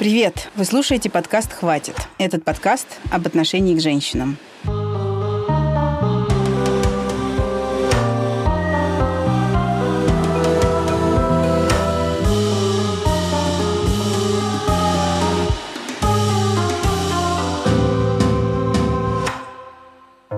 Привет! Вы слушаете подкаст «Хватит». Этот подкаст об отношении к женщинам.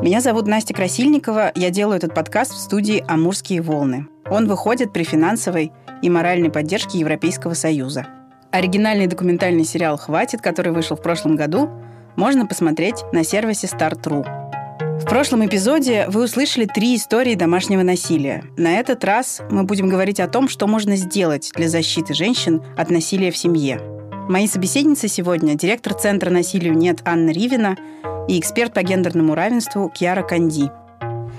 Меня зовут Настя Красильникова. Я делаю этот подкаст в студии «Амурские волны». Он выходит при финансовой и моральной поддержке Европейского Союза – Оригинальный документальный сериал «Хватит», который вышел в прошлом году, можно посмотреть на сервисе Start.ru. В прошлом эпизоде вы услышали три истории домашнего насилия. На этот раз мы будем говорить о том, что можно сделать для защиты женщин от насилия в семье. Мои собеседницы сегодня – директор Центра насилию нет Анна Ривина и эксперт по гендерному равенству Кьяра Канди.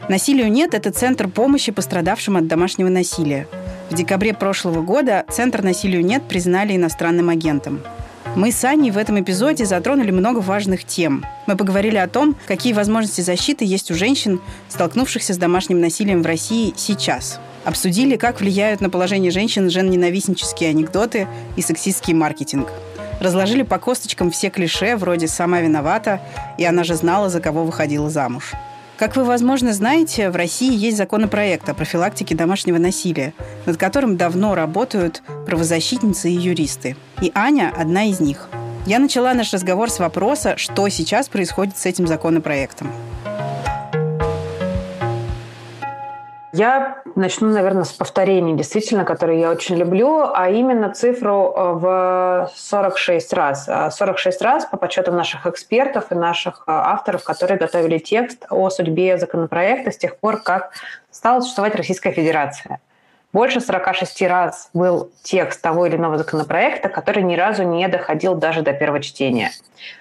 «Насилию нет» – это центр помощи пострадавшим от домашнего насилия – в декабре прошлого года Центр насилию нет признали иностранным агентом. Мы с Аней в этом эпизоде затронули много важных тем. Мы поговорили о том, какие возможности защиты есть у женщин, столкнувшихся с домашним насилием в России сейчас. Обсудили, как влияют на положение женщин жен-ненавистнические анекдоты и сексистский маркетинг. Разложили по косточкам все клише вроде «сама виновата» и «она же знала, за кого выходила замуж». Как вы, возможно, знаете, в России есть законопроект о профилактике домашнего насилия, над которым давно работают правозащитницы и юристы. И Аня – одна из них. Я начала наш разговор с вопроса, что сейчас происходит с этим законопроектом. Я начну, наверное, с повторений, действительно, которые я очень люблю, а именно цифру э, в 46 раз. 46 а раз по подсчетам наших экспертов и наших э, авторов, которые готовили текст о судьбе законопроекта с тех пор, как стала существовать Российская Федерация – больше 46 раз был текст того или иного законопроекта, который ни разу не доходил даже до первого чтения.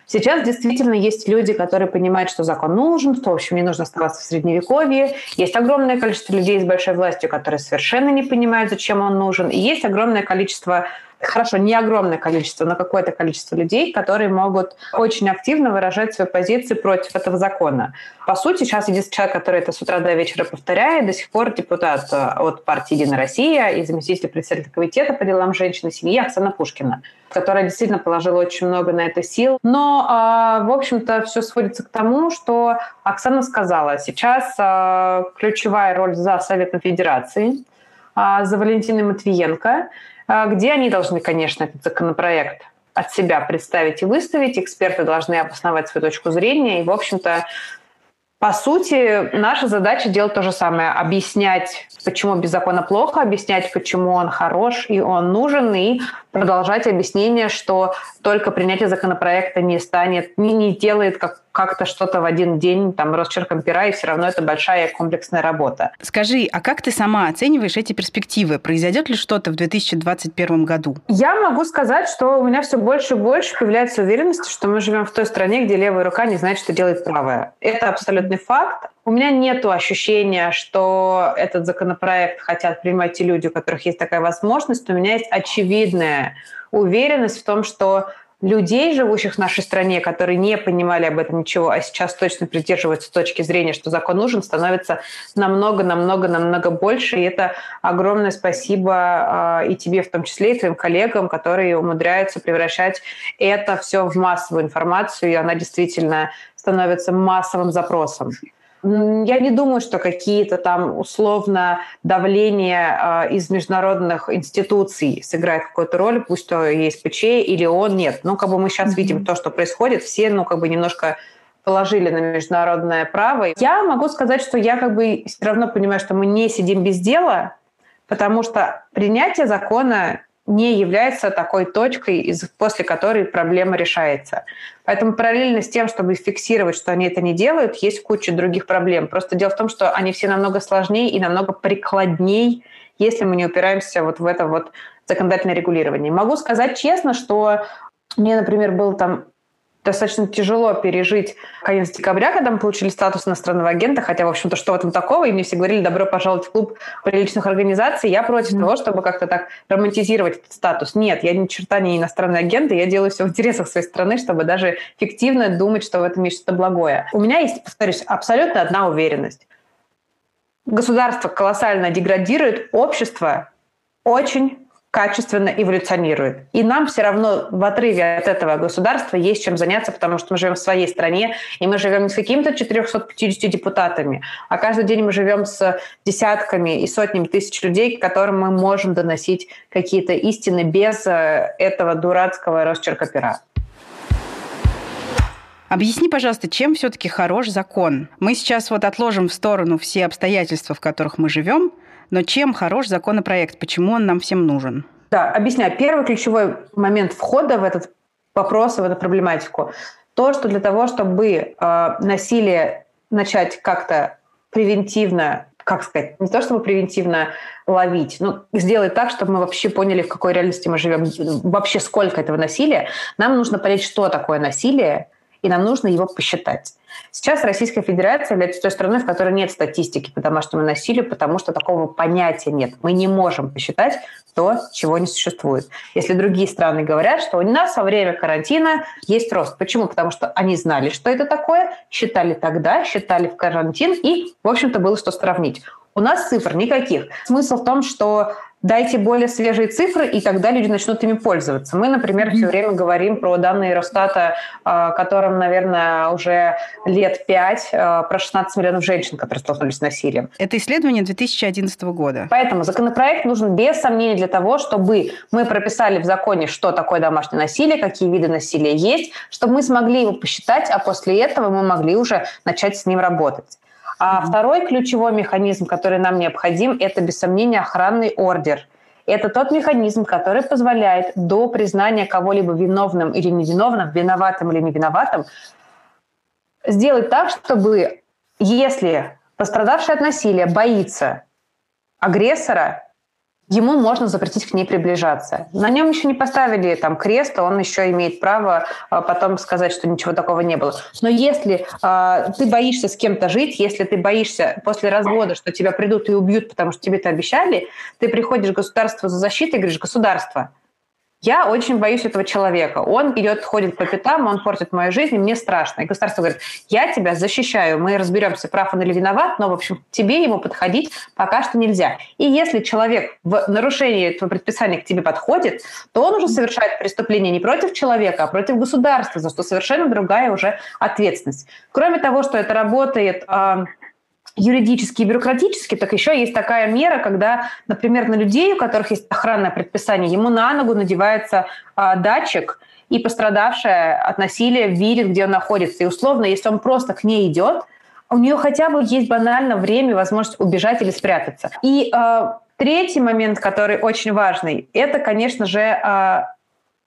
Сейчас действительно есть люди, которые понимают, что закон нужен, что, в общем, не нужно оставаться в Средневековье. Есть огромное количество людей с большой властью, которые совершенно не понимают, зачем он нужен. И есть огромное количество хорошо, не огромное количество, но какое-то количество людей, которые могут очень активно выражать свои позиции против этого закона. По сути, сейчас единственный человек, который это с утра до вечера повторяет, до сих пор депутат э, от партии «Единая Россия» и заместитель председателя комитета по делам женщин и семьи Оксана Пушкина которая действительно положила очень много на это сил. Но, э, в общем-то, все сводится к тому, что Оксана сказала, сейчас э, ключевая роль за Советом Федерации, за Валентиной Матвиенко, а, где они должны, конечно, этот законопроект от себя представить и выставить. Эксперты должны обосновать свою точку зрения. И, в общем-то, по сути, наша задача делать то же самое. Объяснять, почему без закона плохо, объяснять, почему он хорош и он нужен, и продолжать объяснение, что только принятие законопроекта не станет, не, не делает как, как-то что-то в один день, там, росчерком пера, и все равно это большая комплексная работа. Скажи, а как ты сама оцениваешь эти перспективы? Произойдет ли что-то в 2021 году? Я могу сказать, что у меня все больше и больше появляется уверенность, что мы живем в той стране, где левая рука не знает, что делает правая. Это абсолютный факт. У меня нет ощущения, что этот законопроект хотят принимать те люди, у которых есть такая возможность. У меня есть очевидная уверенность в том, что людей, живущих в нашей стране, которые не понимали об этом ничего, а сейчас точно придерживаются точки зрения, что закон нужен, становится намного, намного, намного больше. И это огромное спасибо э, и тебе в том числе, и твоим коллегам, которые умудряются превращать это все в массовую информацию, и она действительно становится массовым запросом. Я не думаю, что какие-то там условно давления э, из международных институций сыграют какую-то роль, пусть то есть ПЧ или он нет. Ну, как бы мы сейчас mm-hmm. видим то, что происходит, все, ну, как бы немножко положили на международное право. Я могу сказать, что я как бы все равно понимаю, что мы не сидим без дела, потому что принятие закона не является такой точкой, после которой проблема решается. Поэтому параллельно с тем, чтобы фиксировать, что они это не делают, есть куча других проблем. Просто дело в том, что они все намного сложнее и намного прикладней, если мы не упираемся вот в это вот законодательное регулирование. Могу сказать честно, что мне, например, был там достаточно тяжело пережить конец декабря, когда мы получили статус иностранного агента, хотя, в общем-то, что в этом такого, и мне все говорили, добро пожаловать в клуб приличных организаций, я против mm-hmm. того, чтобы как-то так романтизировать этот статус. Нет, я ни черта не иностранный агент, и я делаю все в интересах своей страны, чтобы даже фиктивно думать, что в этом есть что-то благое. У меня есть, повторюсь, абсолютно одна уверенность. Государство колоссально деградирует, общество очень качественно эволюционирует. И нам все равно в отрыве от этого государства есть чем заняться, потому что мы живем в своей стране, и мы живем не с какими-то 450 депутатами, а каждый день мы живем с десятками и сотнями тысяч людей, которым мы можем доносить какие-то истины без э, этого дурацкого росчерка пера. Объясни, пожалуйста, чем все-таки хорош закон? Мы сейчас вот отложим в сторону все обстоятельства, в которых мы живем, но чем хорош законопроект? Почему он нам всем нужен? Да, объясняю. Первый ключевой момент входа в этот вопрос, в эту проблематику, то, что для того, чтобы э, насилие начать как-то превентивно, как сказать, не то чтобы превентивно ловить, но сделать так, чтобы мы вообще поняли, в какой реальности мы живем, вообще сколько этого насилия, нам нужно понять, что такое насилие, и нам нужно его посчитать. Сейчас Российская Федерация является той страной, в которой нет статистики по домашнему насилию, потому что такого понятия нет. Мы не можем посчитать то, чего не существует. Если другие страны говорят, что у нас во время карантина есть рост. Почему? Потому что они знали, что это такое, считали тогда, считали в карантин, и, в общем-то, было что сравнить. У нас цифр никаких. Смысл в том, что дайте более свежие цифры, и тогда люди начнут ими пользоваться. Мы, например, mm-hmm. все время говорим про данные Росстата, а, которым, наверное, уже лет пять, а, про 16 миллионов женщин, которые столкнулись с насилием. Это исследование 2011 года. Поэтому законопроект нужен без сомнения для того, чтобы мы прописали в законе, что такое домашнее насилие, какие виды насилия есть, чтобы мы смогли его посчитать, а после этого мы могли уже начать с ним работать. А mm-hmm. второй ключевой механизм, который нам необходим, это, без сомнения, охранный ордер. Это тот механизм, который позволяет до признания кого-либо виновным или невиновным, виноватым или невиноватым, сделать так, чтобы если пострадавший от насилия боится агрессора, ему можно запретить к ней приближаться. На нем еще не поставили там крест, он еще имеет право а, потом сказать, что ничего такого не было. Но если а, ты боишься с кем-то жить, если ты боишься после развода, что тебя придут и убьют, потому что тебе это обещали, ты приходишь к государству за защитой и говоришь, государство, я очень боюсь этого человека. Он идет, ходит по пятам, он портит мою жизнь, и мне страшно. И государство говорит, я тебя защищаю, мы разберемся, прав он или виноват, но, в общем, тебе ему подходить пока что нельзя. И если человек в нарушении этого предписания к тебе подходит, то он уже совершает преступление не против человека, а против государства, за что совершенно другая уже ответственность. Кроме того, что это работает юридически и бюрократически, так еще есть такая мера, когда, например, на людей, у которых есть охранное предписание, ему на ногу надевается а, датчик, и пострадавшая от насилия видит, где он находится. И условно, если он просто к ней идет, у нее хотя бы есть банально время, возможность убежать или спрятаться. И э, третий момент, который очень важный, это, конечно же, э,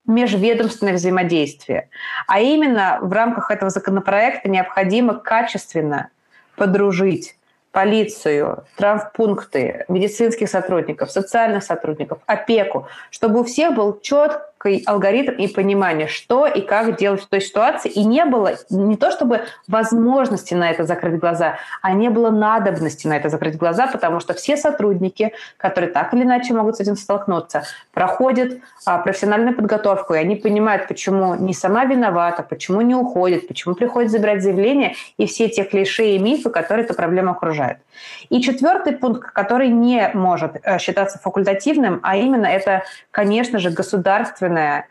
межведомственное взаимодействие. А именно в рамках этого законопроекта необходимо качественно подружить полицию, травмпункты, медицинских сотрудников, социальных сотрудников, опеку, чтобы у всех был четкий алгоритм и понимание, что и как делать в той ситуации, и не было не то чтобы возможности на это закрыть глаза, а не было надобности на это закрыть глаза, потому что все сотрудники, которые так или иначе могут с этим столкнуться, проходят а, профессиональную подготовку, и они понимают, почему не сама виновата, почему не уходит, почему приходит забирать заявление, и все те клише и мифы, которые эту проблему окружают. И четвертый пункт, который не может э, считаться факультативным, а именно это, конечно же, государственное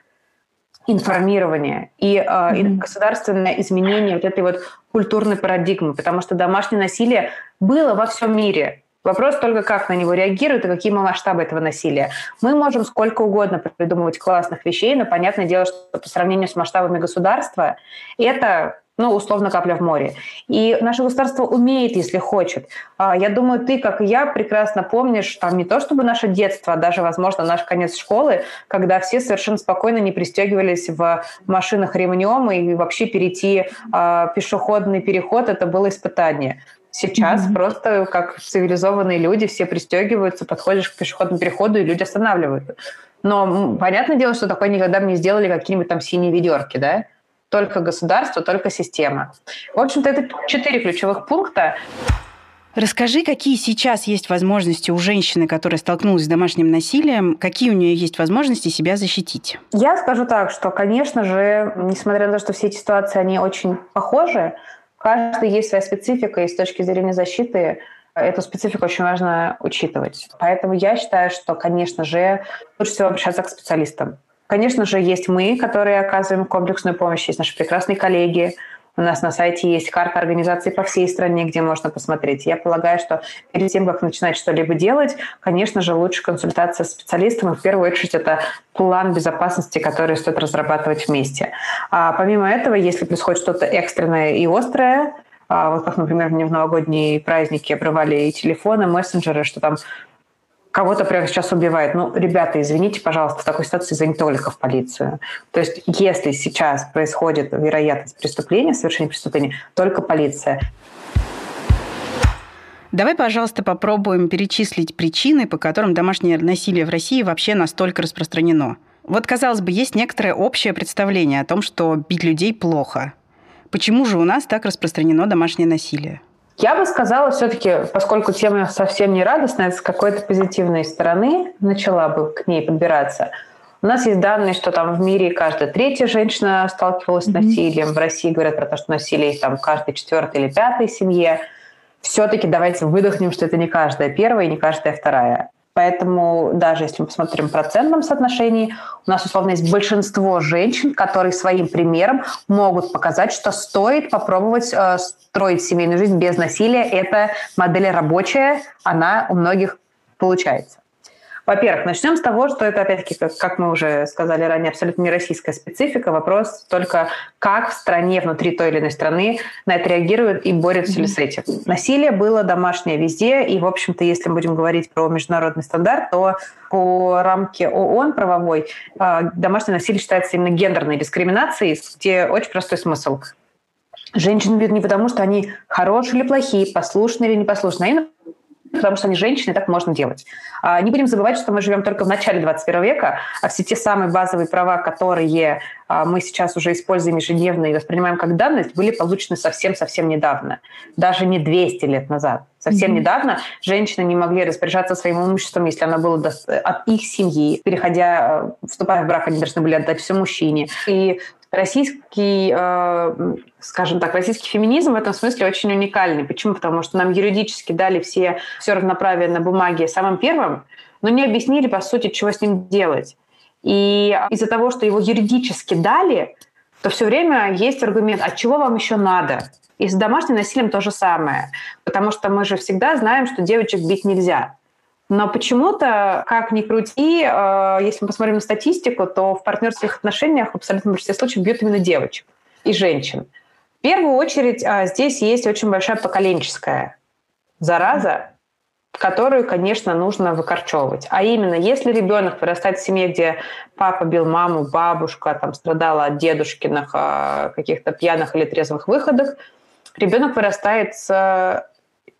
информирование и э, mm-hmm. государственное изменение вот этой вот культурной парадигмы, потому что домашнее насилие было во всем мире. Вопрос только, как на него реагируют и какие масштабы этого насилия. Мы можем сколько угодно придумывать классных вещей, но понятное дело, что по сравнению с масштабами государства это ну, условно, капля в море. И наше государство умеет, если хочет. А, я думаю, ты, как и я, прекрасно помнишь, там не то чтобы наше детство, а даже, возможно, наш конец школы, когда все совершенно спокойно не пристегивались в машинах ремнем, и вообще перейти э, пешеходный переход – это было испытание. Сейчас mm-hmm. просто как цивилизованные люди все пристегиваются, подходишь к пешеходному переходу, и люди останавливаются. Но понятное дело, что такое никогда бы не сделали какие-нибудь там синие ведерки, да? Только государство, только система. В общем-то, это четыре ключевых пункта. Расскажи, какие сейчас есть возможности у женщины, которая столкнулась с домашним насилием, какие у нее есть возможности себя защитить? Я скажу так, что, конечно же, несмотря на то, что все эти ситуации, они очень похожи, каждой есть своя специфика, и с точки зрения защиты Эту специфику очень важно учитывать. Поэтому я считаю, что, конечно же, лучше всего обращаться к специалистам. Конечно же, есть мы, которые оказываем комплексную помощь, есть наши прекрасные коллеги, у нас на сайте есть карта организации по всей стране, где можно посмотреть. Я полагаю, что перед тем, как начинать что-либо делать, конечно же, лучше консультация с специалистом. И в первую очередь это план безопасности, который стоит разрабатывать вместе. А помимо этого, если происходит что-то экстренное и острое, а вот как, например, мне в новогодние праздники обрывали и телефоны, мессенджеры, что там кого-то прямо сейчас убивает. Ну, ребята, извините, пожалуйста, в такой ситуации звоните только в полицию. То есть, если сейчас происходит вероятность преступления, совершения преступления, только полиция. Давай, пожалуйста, попробуем перечислить причины, по которым домашнее насилие в России вообще настолько распространено. Вот, казалось бы, есть некоторое общее представление о том, что бить людей плохо. Почему же у нас так распространено домашнее насилие? Я бы сказала все-таки, поскольку тема совсем не радостная, с какой-то позитивной стороны начала бы к ней подбираться. У нас есть данные, что там в мире каждая третья женщина сталкивалась mm-hmm. с насилием. В России говорят про то, что насилие есть там в каждой четвертой или пятой семье. Все-таки давайте выдохнем, что это не каждая первая и не каждая вторая. Поэтому даже если мы посмотрим в процентном соотношении, у нас условно есть большинство женщин, которые своим примером могут показать, что стоит попробовать э, строить семейную жизнь без насилия. Это модель рабочая, она у многих получается. Во-первых, начнем с того, что это, опять-таки, как, как мы уже сказали ранее, абсолютно не российская специфика. Вопрос только, как в стране, внутри той или иной страны на это реагируют и борются mm-hmm. ли с этим. Насилие было домашнее везде, и, в общем-то, если мы будем говорить про международный стандарт, то по рамке ООН правовой а, домашнее насилие считается именно гендерной дискриминацией, где очень простой смысл. Женщины бьют не потому, что они хорошие или плохие, послушные или непослушные, а именно потому что они женщины, так можно делать. А, не будем забывать, что мы живем только в начале 21 века, а все те самые базовые права, которые а, мы сейчас уже используем ежедневно и воспринимаем как данность, были получены совсем-совсем недавно, даже не 200 лет назад. Совсем mm-hmm. недавно женщины не могли распоряжаться своим имуществом, если оно было от их семьи. Переходя, э, вступая в брак, они должны были отдать все мужчине. И российский, э, скажем так, российский феминизм в этом смысле очень уникальный. Почему? Потому что нам юридически дали все, все равноправие на бумаге самым первым, но не объяснили, по сути, чего с ним делать. И из-за того, что его юридически дали, то все время есть аргумент, а чего вам еще надо? И с домашним насилием то же самое. Потому что мы же всегда знаем, что девочек бить нельзя. Но почему-то, как ни крути, э, если мы посмотрим на статистику, то в партнерских отношениях в абсолютном большинстве случаев бьют именно девочек и женщин. В первую очередь э, здесь есть очень большая поколенческая зараза, которую, конечно, нужно выкорчевывать. А именно, если ребенок вырастает в семье, где папа бил маму, бабушка там страдала от дедушкиных э, каких-то пьяных или трезвых выходах, ребенок вырастает с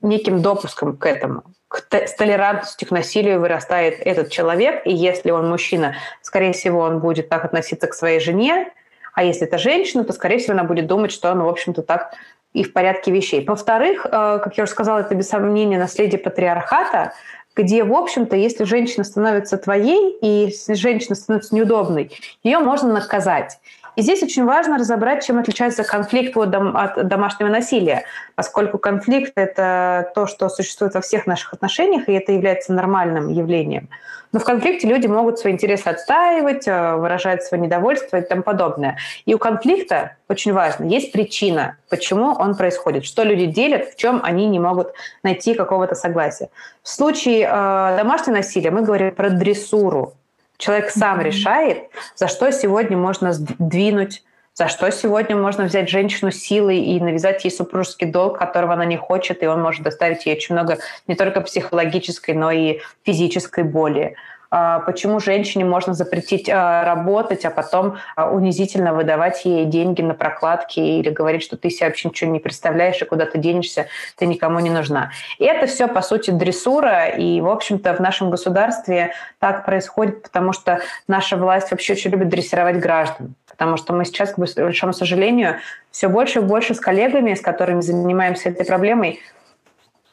неким допуском к этому с толерантностью к насилию вырастает этот человек, и если он мужчина, скорее всего, он будет так относиться к своей жене, а если это женщина, то, скорее всего, она будет думать, что он, в общем-то, так и в порядке вещей. Во-вторых, э, как я уже сказала, это без сомнения наследие патриархата, где, в общем-то, если женщина становится твоей, и если женщина становится неудобной, ее можно наказать. И здесь очень важно разобрать, чем отличается конфликт от, дом, от домашнего насилия, поскольку конфликт — это то, что существует во всех наших отношениях, и это является нормальным явлением. Но в конфликте люди могут свои интересы отстаивать, э, выражать свое недовольство и тому подобное. И у конфликта, очень важно, есть причина, почему он происходит, что люди делят, в чем они не могут найти какого-то согласия. В случае э, домашнего насилия мы говорим про дрессуру, Человек сам mm-hmm. решает, за что сегодня можно сдвинуть, за что сегодня можно взять женщину силой и навязать ей супружеский долг, которого она не хочет, и он может доставить ей очень много не только психологической, но и физической боли. А, почему женщине можно запретить а, работать, а потом а, унизительно выдавать ей деньги на прокладки или говорить, что ты себе вообще ничего не представляешь и куда ты денешься, ты никому не нужна. И это все, по сути, дрессура, и, в общем-то, в нашем государстве так происходит, потому что наша власть вообще очень любит дрессировать граждан. Потому что мы сейчас, к большому сожалению, все больше и больше с коллегами, с которыми занимаемся этой проблемой,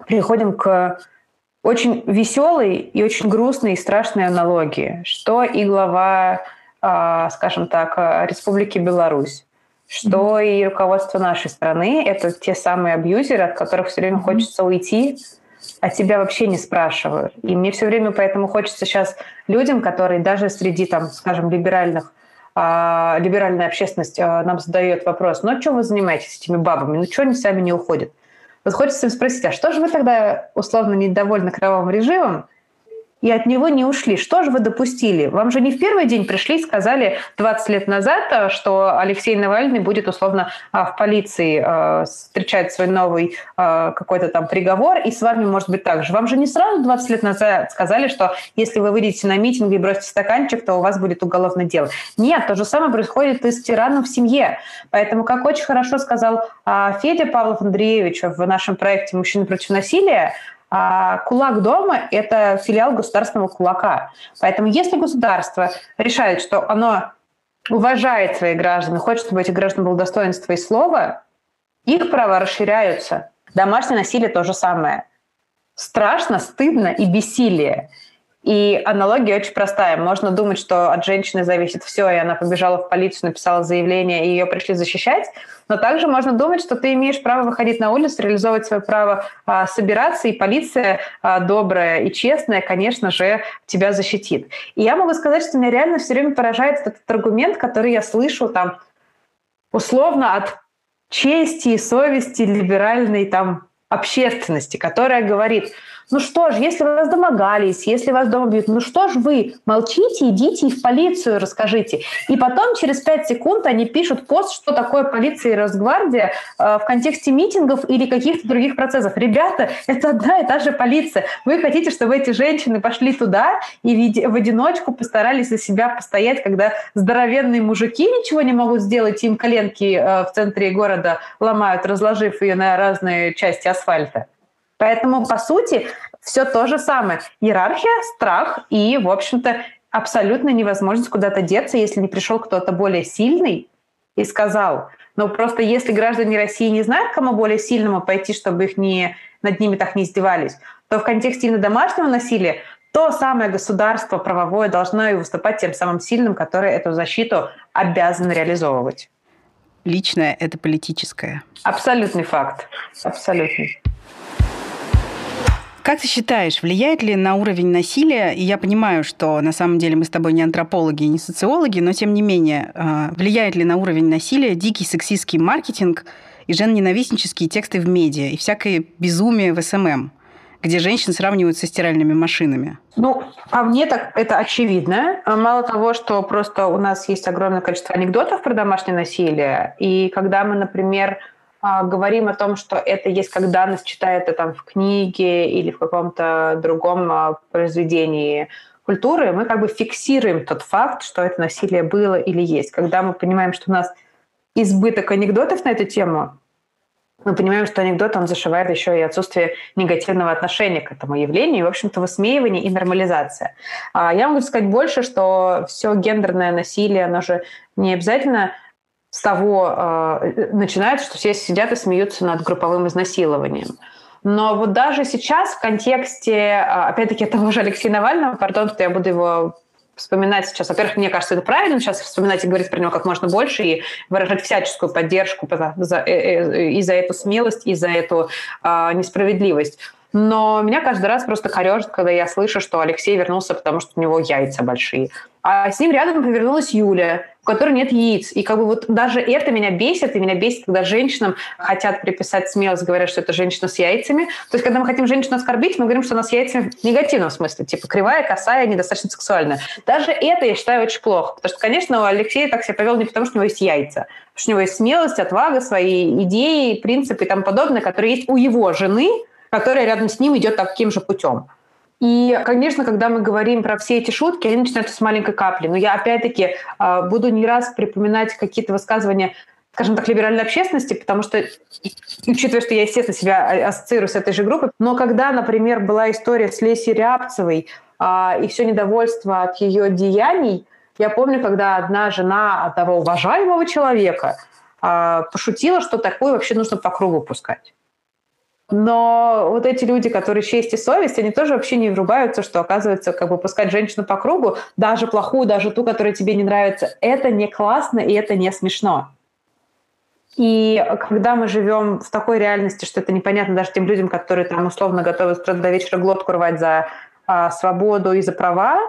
приходим к очень веселой и очень грустной и страшной аналогии, что и глава, а, скажем так, Республики Беларусь, что mm-hmm. и руководство нашей страны – это те самые абьюзеры, от которых все время mm-hmm. хочется уйти, а тебя вообще не спрашивают. И мне все время поэтому хочется сейчас людям, которые даже среди, там, скажем, либеральных а, либеральная общественность а, нам задает вопрос, ну а чем вы занимаетесь этими бабами? Ну что они сами не уходят? Вот хочется им спросить, а что же вы тогда условно недовольны кровавым режимом, и от него не ушли. Что же вы допустили? Вам же не в первый день пришли и сказали 20 лет назад, э, что Алексей Навальный будет условно э, в полиции э, встречать свой новый какой-то там приговор, и с вами может быть так же. Вам же не сразу 20 лет назад сказали, что если вы выйдете на митинг и бросите стаканчик, то у вас будет уголовное дело. Нет, то же самое происходит и с тираном в семье. Поэтому, как очень хорошо сказал Федя Павлов Андреевич в нашем проекте «Мужчины против насилия», а кулак дома – это филиал государственного кулака. Поэтому если государство решает, что оно уважает своих граждан, хочет, чтобы этих граждан было достоинство и слово, их права расширяются. Домашнее насилие – то же самое. Страшно, стыдно и бессилие – и аналогия очень простая. Можно думать, что от женщины зависит все, и она побежала в полицию, написала заявление, и ее пришли защищать. Но также можно думать, что ты имеешь право выходить на улицу, реализовывать свое право а, собираться, и полиция а, добрая и честная, конечно же, тебя защитит. И я могу сказать, что меня реально все время поражает этот аргумент, который я слышу там условно от чести и совести либеральной там общественности, которая говорит – ну что ж, если вас домогались, если вас дома бьют, ну что ж вы, молчите, идите и в полицию расскажите. И потом через пять секунд они пишут пост, что такое полиция и Росгвардия э, в контексте митингов или каких-то других процессов. Ребята, это одна и та же полиция. Вы хотите, чтобы эти женщины пошли туда и в одиночку постарались за себя постоять, когда здоровенные мужики ничего не могут сделать, им коленки э, в центре города ломают, разложив ее на разные части асфальта. Поэтому, по сути, все то же самое. Иерархия, страх и, в общем-то, абсолютно невозможность куда-то деться, если не пришел кто-то более сильный и сказал. Но просто если граждане России не знают, кому более сильному пойти, чтобы их не, над ними так не издевались, то в контексте именно домашнего насилия то самое государство правовое должно и выступать тем самым сильным, которое эту защиту обязано реализовывать. Личное – это политическое. Абсолютный факт. Абсолютный. Как ты считаешь, влияет ли на уровень насилия, и я понимаю, что на самом деле мы с тобой не антропологи и не социологи, но тем не менее, а, влияет ли на уровень насилия дикий сексистский маркетинг и женоненавистнические тексты в медиа и всякое безумие в SMM? где женщин сравнивают со стиральными машинами? Ну, а мне так это очевидно. Мало того, что просто у нас есть огромное количество анекдотов про домашнее насилие, и когда мы, например, говорим о том, что это есть как данность, читая это там в книге или в каком-то другом а, произведении культуры, мы как бы фиксируем тот факт, что это насилие было или есть. Когда мы понимаем, что у нас избыток анекдотов на эту тему, мы понимаем, что анекдот, он зашивает еще и отсутствие негативного отношения к этому явлению, и, в общем-то, высмеивание и нормализация. А я могу сказать больше, что все гендерное насилие, оно же не обязательно с того э, начинается, что все сидят и смеются над групповым изнасилованием. Но вот даже сейчас в контексте, э, опять-таки, того же Алексея Навального, пардон, что я буду его вспоминать сейчас. Во-первых, мне кажется, это правильно сейчас вспоминать и говорить про него как можно больше и выражать всяческую поддержку за, за, э, э, и за эту смелость, и за эту э, несправедливость. Но меня каждый раз просто корежит, когда я слышу, что Алексей вернулся, потому что у него яйца большие. А с ним рядом повернулась Юля, у которой нет яиц. И как бы вот даже это меня бесит, и меня бесит, когда женщинам хотят приписать смелость, говорят, что это женщина с яйцами. То есть, когда мы хотим женщину оскорбить, мы говорим, что она с яйцами в негативном смысле, типа кривая, косая, недостаточно сексуальная. Даже это я считаю очень плохо. Потому что, конечно, Алексей так себя повел не потому, что у него есть яйца, потому что у него есть смелость, отвага, свои идеи, принципы и тому подобное, которые есть у его жены, которая рядом с ним идет таким же путем. И, конечно, когда мы говорим про все эти шутки, они начинаются с маленькой капли. Но я, опять-таки, а, буду не раз припоминать какие-то высказывания скажем так, либеральной общественности, потому что, учитывая, что я, естественно, себя ассоциирую с этой же группой, но когда, например, была история с Лесей Рябцевой а, и все недовольство от ее деяний, я помню, когда одна жена одного уважаемого человека а, пошутила, что такое вообще нужно по кругу пускать. Но вот эти люди, которые честь и совесть, они тоже вообще не врубаются, что, оказывается, как бы пускать женщину по кругу, даже плохую, даже ту, которая тебе не нравится, это не классно и это не смешно. И когда мы живем в такой реальности, что это непонятно даже тем людям, которые там условно готовы до вечера глотку рвать за а, свободу и за права,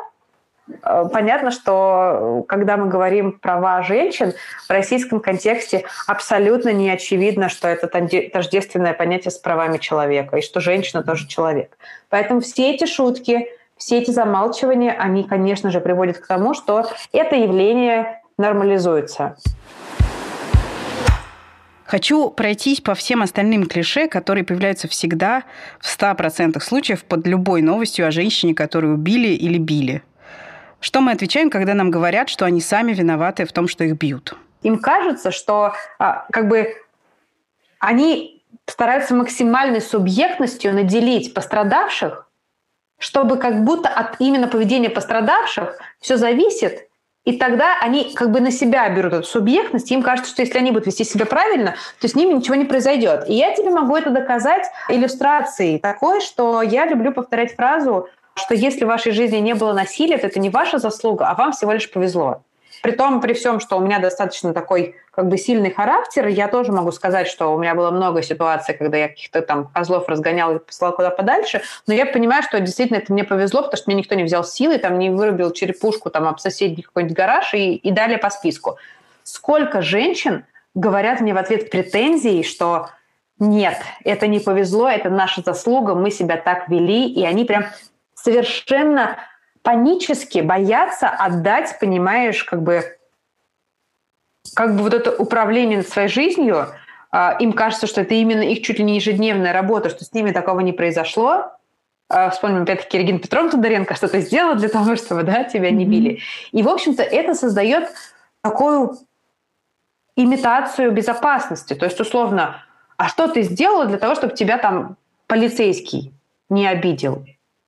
понятно, что когда мы говорим права женщин, в российском контексте абсолютно не очевидно, что это тождественное понятие с правами человека, и что женщина тоже человек. Поэтому все эти шутки, все эти замалчивания, они, конечно же, приводят к тому, что это явление нормализуется. Хочу пройтись по всем остальным клише, которые появляются всегда в 100% случаев под любой новостью о женщине, которую убили или били. Что мы отвечаем, когда нам говорят, что они сами виноваты в том, что их бьют? Им кажется, что а, как бы они стараются максимальной субъектностью наделить пострадавших, чтобы как будто от именно поведения пострадавших все зависит, и тогда они как бы на себя берут эту субъектность, им кажется, что если они будут вести себя правильно, то с ними ничего не произойдет. И я тебе могу это доказать иллюстрацией такой, что я люблю повторять фразу, что если в вашей жизни не было насилия, то это не ваша заслуга, а вам всего лишь повезло. При том, при всем, что у меня достаточно такой как бы сильный характер, я тоже могу сказать, что у меня было много ситуаций, когда я каких-то там козлов разгонял и посылал куда подальше, но я понимаю, что действительно это мне повезло, потому что мне никто не взял силы, там не вырубил черепушку там об соседний какой-нибудь гараж и, и далее по списку. Сколько женщин говорят мне в ответ претензии, что нет, это не повезло, это наша заслуга, мы себя так вели, и они прям совершенно панически боятся отдать, понимаешь, как бы, как бы вот это управление над своей жизнью, а, им кажется, что это именно их чуть ли не ежедневная работа, что с ними такого не произошло. А, вспомним опять-таки Регина Петровна Тодоренко, что ты сделала для того, чтобы да, тебя не били. И, в общем-то, это создает такую имитацию безопасности. То есть, условно, а что ты сделала для того, чтобы тебя там полицейский не обидел?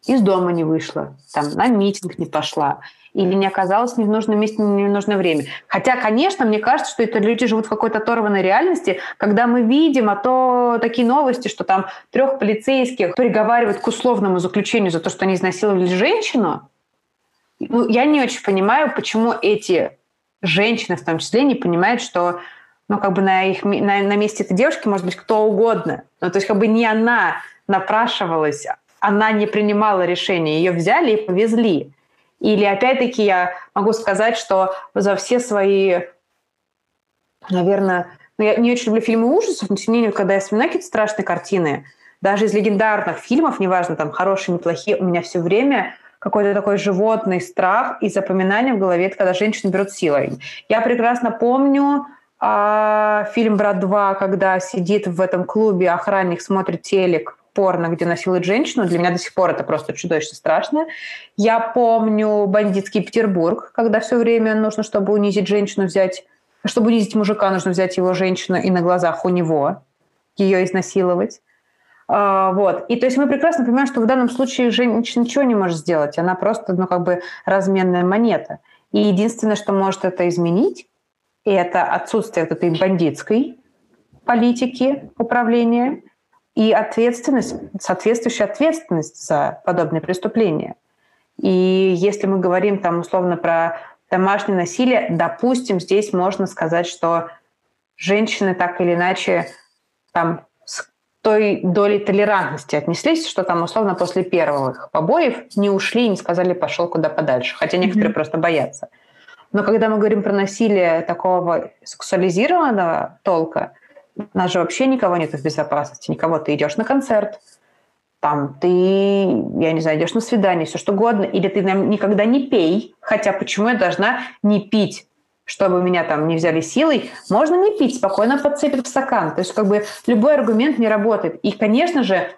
Из дома не вышла, там, на митинг не пошла, или не оказалась не в нужном месте, не в нужное время. Хотя, конечно, мне кажется, что это люди живут в какой-то оторванной реальности, когда мы видим, а то такие новости, что там трех полицейских приговаривают к условному заключению за то, что они изнасиловали женщину. Ну, я не очень понимаю, почему эти женщины в том числе не понимают, что ну, как бы на, их, на, на месте этой девушки может быть кто угодно. Ну, то есть как бы не она напрашивалась, она не принимала решения, ее взяли и повезли. Или опять-таки я могу сказать, что за все свои, наверное, ну, я не очень люблю фильмы ужасов, но тем не менее, когда я вспоминаю какие-то страшные картины, даже из легендарных фильмов, неважно, там, хорошие, неплохие, у меня все время какой-то такой животный страх и запоминание в голове, это когда женщину берут силой. Я прекрасно помню а, фильм «Брат 2», когда сидит в этом клубе охранник, смотрит телек, порно, где насилуют женщину. Для меня до сих пор это просто чудовищно страшно. Я помню бандитский Петербург, когда все время нужно, чтобы унизить женщину, взять... Чтобы унизить мужика, нужно взять его женщину и на глазах у него ее изнасиловать. А, вот. И то есть мы прекрасно понимаем, что в данном случае женщина ничего не может сделать. Она просто, ну, как бы разменная монета. И единственное, что может это изменить, это отсутствие вот этой бандитской политики управления – и ответственность, соответствующая ответственность за подобные преступления. И если мы говорим там условно про домашнее насилие, допустим, здесь можно сказать, что женщины так или иначе там с той долей толерантности отнеслись, что там условно после первых побоев не ушли и не сказали пошел куда подальше, хотя некоторые mm-hmm. просто боятся. Но когда мы говорим про насилие такого сексуализированного толка, у нас же вообще никого нет в безопасности, никого. Ты идешь на концерт, там ты, я не знаю, идешь на свидание, все что угодно, или ты нам никогда не пей, хотя почему я должна не пить, чтобы меня там не взяли силой, можно не пить, спокойно подцепить в стакан. То есть как бы любой аргумент не работает. И, конечно же,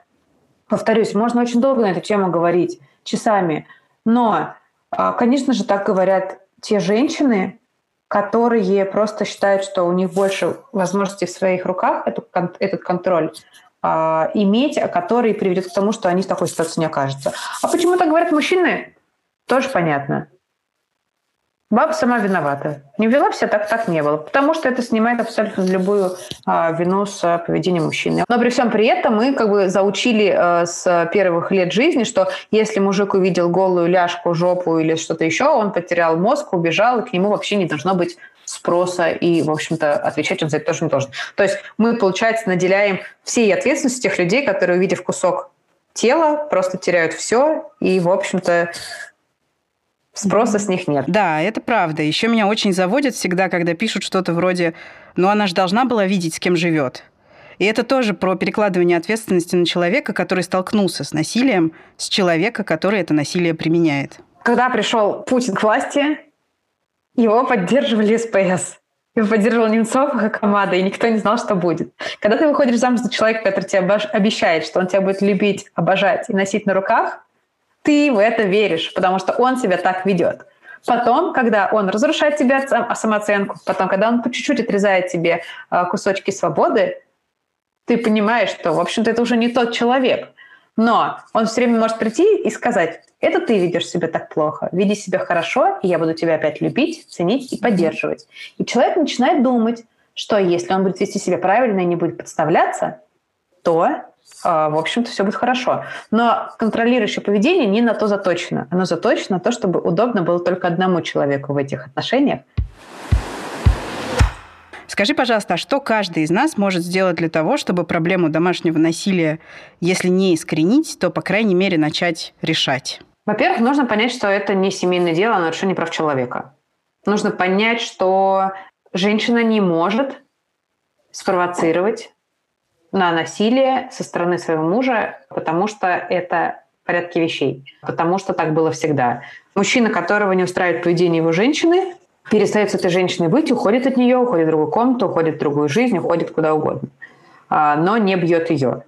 повторюсь, можно очень долго на эту тему говорить, часами, но, а, конечно же, так говорят те женщины, которые просто считают, что у них больше возможностей в своих руках этот, этот контроль а, иметь, который приведет к тому, что они в такой ситуации не окажутся. А почему так говорят мужчины, тоже понятно. Баба сама виновата. Не вела себя так, так не было. Потому что это снимает абсолютно любую а, вину с а, поведением мужчины. Но при всем при этом мы как бы заучили а, с первых лет жизни, что если мужик увидел голую ляжку, жопу или что-то еще, он потерял мозг, убежал, и к нему вообще не должно быть спроса, и, в общем-то, отвечать он за это тоже не должен. То есть мы, получается, наделяем всей ответственностью тех людей, которые, увидев кусок тела, просто теряют все, и, в общем-то, спроса с них нет. Да, это правда. Еще меня очень заводит всегда, когда пишут что-то вроде «ну она же должна была видеть, с кем живет». И это тоже про перекладывание ответственности на человека, который столкнулся с насилием, с человека, который это насилие применяет. Когда пришел Путин к власти, его поддерживали СПС. Его поддерживал Немцов как команда, и никто не знал, что будет. Когда ты выходишь замуж за человека, который тебе обещает, что он тебя будет любить, обожать и носить на руках, ты в это веришь, потому что он себя так ведет. Потом, когда он разрушает тебе самооценку, потом, когда он по чуть-чуть отрезает тебе а, кусочки свободы, ты понимаешь, что, в общем-то, это уже не тот человек. Но он все время может прийти и сказать, это ты ведешь себя так плохо, веди себя хорошо, и я буду тебя опять любить, ценить и поддерживать. И человек начинает думать, что если он будет вести себя правильно и не будет подставляться, то, а, в общем-то, все будет хорошо. Но контролирующее поведение не на то заточено. Оно заточено на то, чтобы удобно было только одному человеку в этих отношениях – Скажи, пожалуйста, а что каждый из нас может сделать для того, чтобы проблему домашнего насилия, если не искоренить, то, по крайней мере, начать решать? Во-первых, нужно понять, что это не семейное дело, а нарушение прав человека. Нужно понять, что женщина не может спровоцировать на насилие со стороны своего мужа, потому что это в порядке вещей, потому что так было всегда. Мужчина, которого не устраивает поведение его женщины, перестает с этой женщиной быть, уходит от нее, уходит в другую комнату, уходит в другую жизнь, уходит куда угодно, а, но не бьет ее.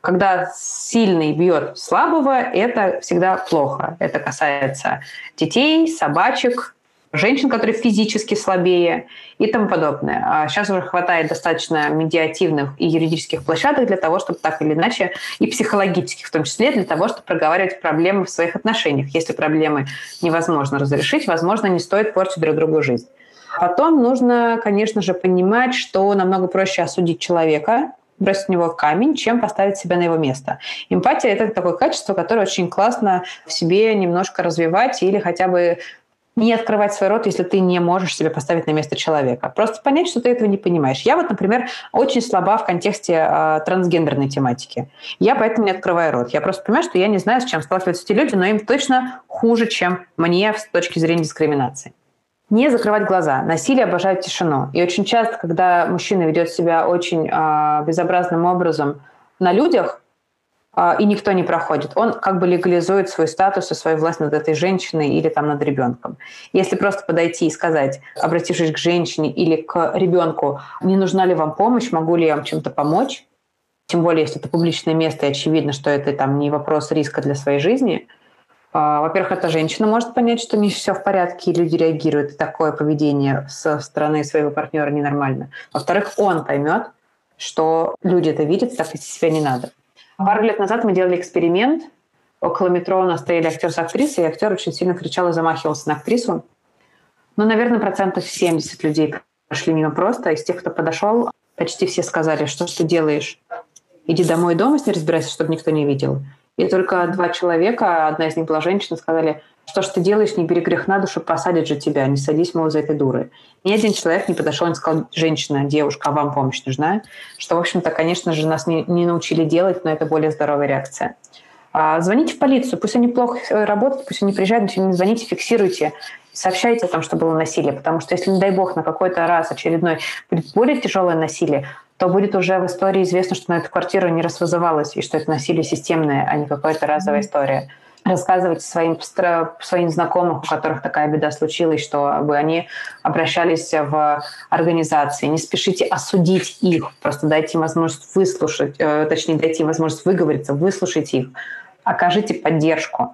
Когда сильный бьет слабого, это всегда плохо. Это касается детей, собачек, женщин, которые физически слабее и тому подобное. А сейчас уже хватает достаточно медиативных и юридических площадок для того, чтобы так или иначе, и психологических в том числе, для того, чтобы проговаривать проблемы в своих отношениях. Если проблемы невозможно разрешить, возможно, не стоит портить друг другу жизнь. Потом нужно, конечно же, понимать, что намного проще осудить человека, бросить в него камень, чем поставить себя на его место. Эмпатия – это такое качество, которое очень классно в себе немножко развивать или хотя бы не открывать свой рот, если ты не можешь себя поставить на место человека. Просто понять, что ты этого не понимаешь. Я вот, например, очень слаба в контексте э, трансгендерной тематики. Я поэтому не открываю рот. Я просто понимаю, что я не знаю, с чем сталкиваются эти люди, но им точно хуже, чем мне с точки зрения дискриминации. Не закрывать глаза. Насилие обожает тишину. И очень часто, когда мужчина ведет себя очень э, безобразным образом на людях, и никто не проходит. Он как бы легализует свой статус и свою власть над этой женщиной или там над ребенком. Если просто подойти и сказать, обратившись к женщине или к ребенку, не нужна ли вам помощь, могу ли я вам чем-то помочь, тем более, если это публичное место, и очевидно, что это там не вопрос риска для своей жизни, а, во-первых, эта женщина может понять, что не все в порядке, и люди реагируют, и такое поведение со стороны своего партнера ненормально. Во-вторых, он поймет, что люди это видят, так вести себя не надо. Пару лет назад мы делали эксперимент. Около метро у нас стояли актер с актрисой, и актер очень сильно кричал и замахивался на актрису. Ну, наверное, процентов 70 людей прошли мимо просто. Из тех, кто подошел, почти все сказали, что что делаешь? Иди домой дома с ней разбирайся, чтобы никто не видел. И только два человека, одна из них была женщина, сказали, что ж ты делаешь, не бери грех на душу, посадят же тебя, не садись, мол, за этой дурой. Ни один человек не подошел и не сказал, женщина, девушка, а вам помощь нужна? Что, в общем-то, конечно же, нас не, не научили делать, но это более здоровая реакция. А, звоните в полицию, пусть они плохо работают, пусть они приезжают, но звоните, фиксируйте, сообщайте о том, что было насилие, потому что если, не дай бог, на какой-то раз очередной будет более тяжелое насилие, то будет уже в истории известно, что на эту квартиру не раз вызывалось, и что это насилие системное, а не какая-то разовая история рассказывайте своим, своим знакомым, у которых такая беда случилась, чтобы они обращались в организации. Не спешите осудить их, просто дайте им возможность выслушать, э, точнее, дайте им возможность выговориться, выслушать их, окажите поддержку.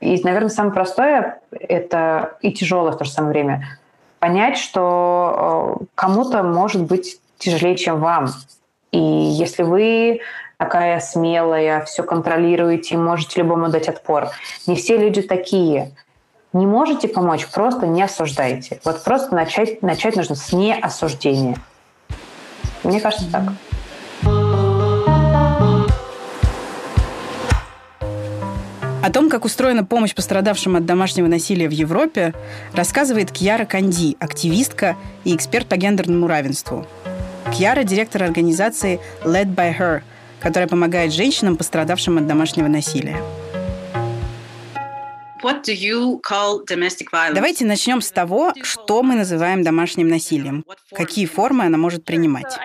И, наверное, самое простое это и тяжелое в то же самое время понять, что э, кому-то может быть тяжелее, чем вам. И если вы такая смелая, все контролируете, можете любому дать отпор. Не все люди такие. Не можете помочь, просто не осуждайте. Вот просто начать, начать нужно с неосуждения. Мне кажется, так. О том, как устроена помощь пострадавшим от домашнего насилия в Европе, рассказывает Кьяра Канди, активистка и эксперт по гендерному равенству. Кьяра – директор организации Led by Her, которая помогает женщинам, пострадавшим от домашнего насилия. Давайте начнем с того, что мы называем домашним насилием. Какие формы она может принимать?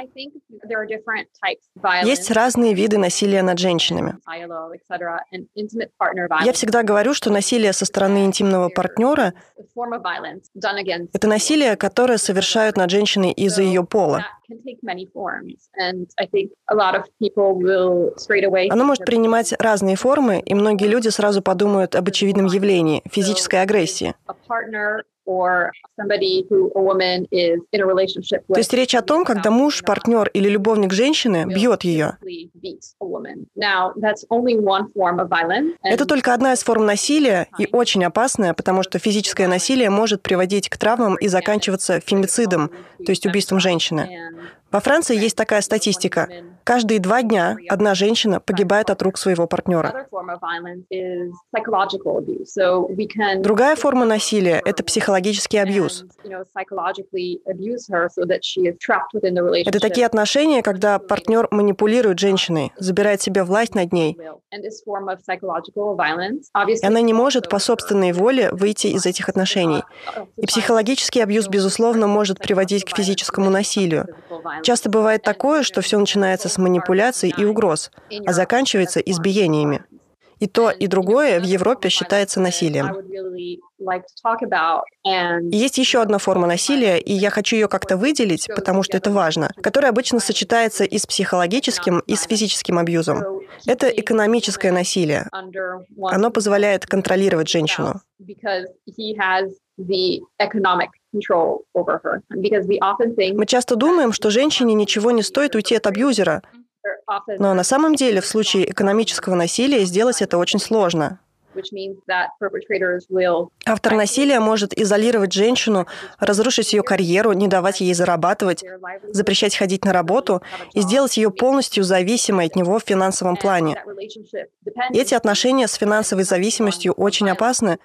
Есть разные виды насилия над женщинами. Я всегда говорю, что насилие со стороны интимного партнера – это насилие, которое совершают над женщиной из-за ее пола. Оно может принимать разные формы, и многие люди сразу подумают об очевидном явлении – физической агрессии. То есть речь о том, когда муж, партнер или любовник женщины бьет ее. Это только одна из форм насилия и очень опасная, потому что физическое насилие может приводить к травмам и заканчиваться фемицидом, то есть убийством женщины. Во Франции есть такая статистика. Каждые два дня одна женщина погибает от рук своего партнера. Другая форма насилия – это психологический абьюз. Это такие отношения, когда партнер манипулирует женщиной, забирает себе власть над ней. И она не может по собственной воле выйти из этих отношений. И психологический абьюз, безусловно, может приводить к физическому насилию. Часто бывает такое, что все начинается с манипуляций и угроз, а заканчивается избиениями. И то, и другое в Европе считается насилием. есть еще одна форма насилия, и я хочу ее как-то выделить, потому что это важно, которая обычно сочетается и с психологическим, и с физическим абьюзом. Это экономическое насилие. Оно позволяет контролировать женщину. Мы часто думаем, что женщине ничего не стоит уйти от абьюзера, но на самом деле в случае экономического насилия сделать это очень сложно. Автор насилия может изолировать женщину, разрушить ее карьеру, не давать ей зарабатывать, запрещать ходить на работу и сделать ее полностью зависимой от него в финансовом плане. Эти отношения с финансовой зависимостью очень опасны,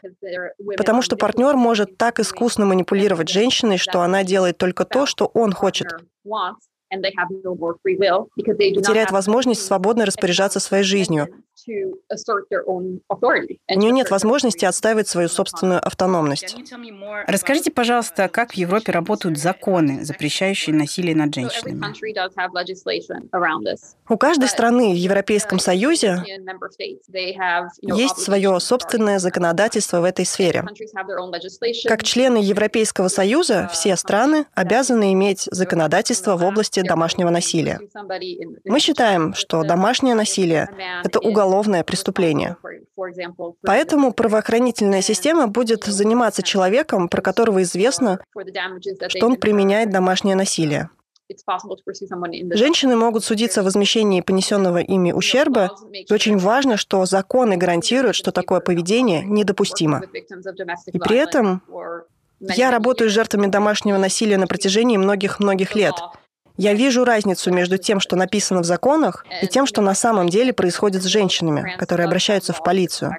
потому что партнер может так искусно манипулировать женщиной, что она делает только то, что он хочет теряет возможность свободно распоряжаться своей жизнью. У нее нет возможности отстаивать свою собственную автономность. Расскажите, пожалуйста, как в Европе работают законы, запрещающие насилие над женщинами? У каждой страны в Европейском Союзе есть свое собственное законодательство в этой сфере. Как члены Европейского Союза, все страны обязаны иметь законодательство в области домашнего насилия. Мы считаем, что домашнее насилие – это уголовное преступление. Поэтому правоохранительная система будет заниматься человеком, про которого известно, что он применяет домашнее насилие. Женщины могут судиться о возмещении понесенного ими ущерба, и очень важно, что законы гарантируют, что такое поведение недопустимо. И при этом я работаю с жертвами домашнего насилия на протяжении многих-многих лет. Я вижу разницу между тем, что написано в законах, и тем, что на самом деле происходит с женщинами, которые обращаются в полицию.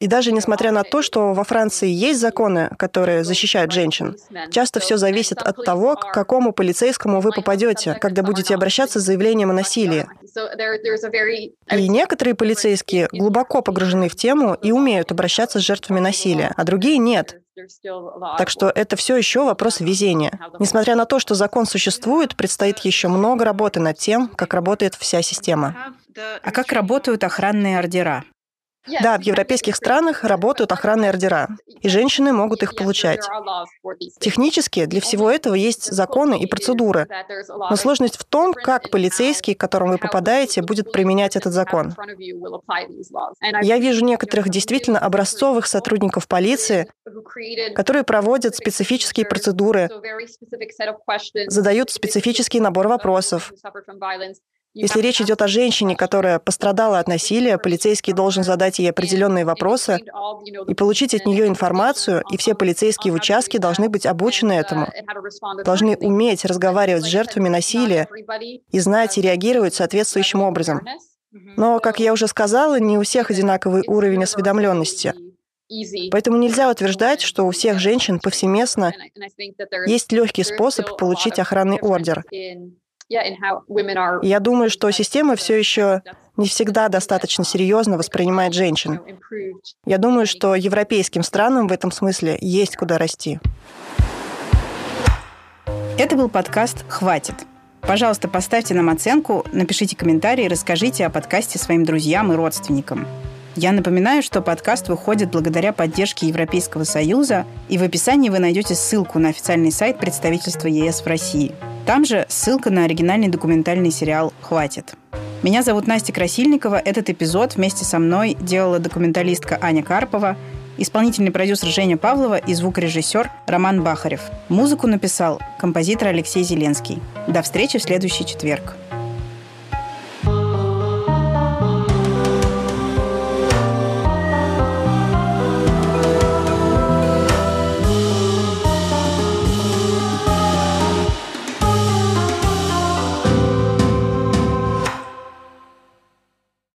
И даже несмотря на то, что во Франции есть законы, которые защищают женщин, часто все зависит от того, к какому полицейскому вы попадете, когда будете обращаться с заявлением о насилии. И некоторые полицейские глубоко погружены в тему и умеют обращаться с жертвами насилия, а другие нет. Так что это все еще вопрос везения. Несмотря на то, что закон существует, предстоит еще много работы над тем, как работает вся система. А как работают охранные ордера? Да, в европейских странах работают охранные ордера, и женщины могут их получать. Технически для всего этого есть законы и процедуры, но сложность в том, как полицейский, к которому вы попадаете, будет применять этот закон. Я вижу некоторых действительно образцовых сотрудников полиции, которые проводят специфические процедуры, задают специфический набор вопросов, если речь идет о женщине, которая пострадала от насилия, полицейский должен задать ей определенные вопросы и получить от нее информацию, и все полицейские в участке должны быть обучены этому, должны уметь разговаривать с жертвами насилия и знать и реагировать соответствующим образом. Но, как я уже сказала, не у всех одинаковый уровень осведомленности. Поэтому нельзя утверждать, что у всех женщин повсеместно есть легкий способ получить охранный ордер. Я думаю, что система все еще не всегда достаточно серьезно воспринимает женщин. Я думаю, что европейским странам в этом смысле есть куда расти. Это был подкаст «Хватит». Пожалуйста, поставьте нам оценку, напишите комментарии, расскажите о подкасте своим друзьям и родственникам. Я напоминаю, что подкаст выходит благодаря поддержке Европейского Союза, и в описании вы найдете ссылку на официальный сайт представительства ЕС в России. Там же ссылка на оригинальный документальный сериал «Хватит». Меня зовут Настя Красильникова. Этот эпизод вместе со мной делала документалистка Аня Карпова, исполнительный продюсер Женя Павлова и звукорежиссер Роман Бахарев. Музыку написал композитор Алексей Зеленский. До встречи в следующий четверг.